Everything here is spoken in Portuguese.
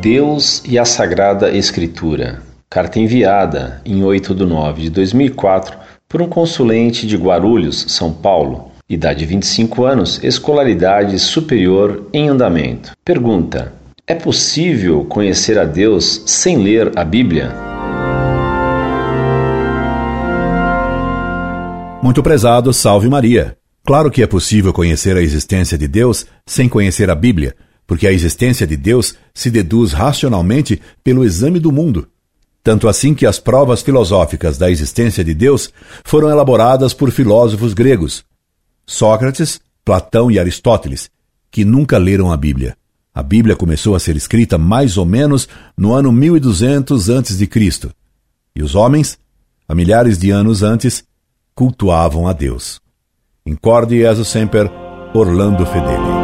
Deus e a Sagrada Escritura. Carta enviada em 8 de 9 de 2004 por um consulente de Guarulhos, São Paulo. Idade 25 anos, escolaridade superior em andamento. Pergunta: É possível conhecer a Deus sem ler a Bíblia? Muito prezado, salve Maria. Claro que é possível conhecer a existência de Deus sem conhecer a Bíblia porque a existência de Deus se deduz racionalmente pelo exame do mundo. Tanto assim que as provas filosóficas da existência de Deus foram elaboradas por filósofos gregos, Sócrates, Platão e Aristóteles, que nunca leram a Bíblia. A Bíblia começou a ser escrita mais ou menos no ano 1200 a.C. E os homens, há milhares de anos antes, cultuavam a Deus. Incorde Jesus Semper, Orlando Fedeli.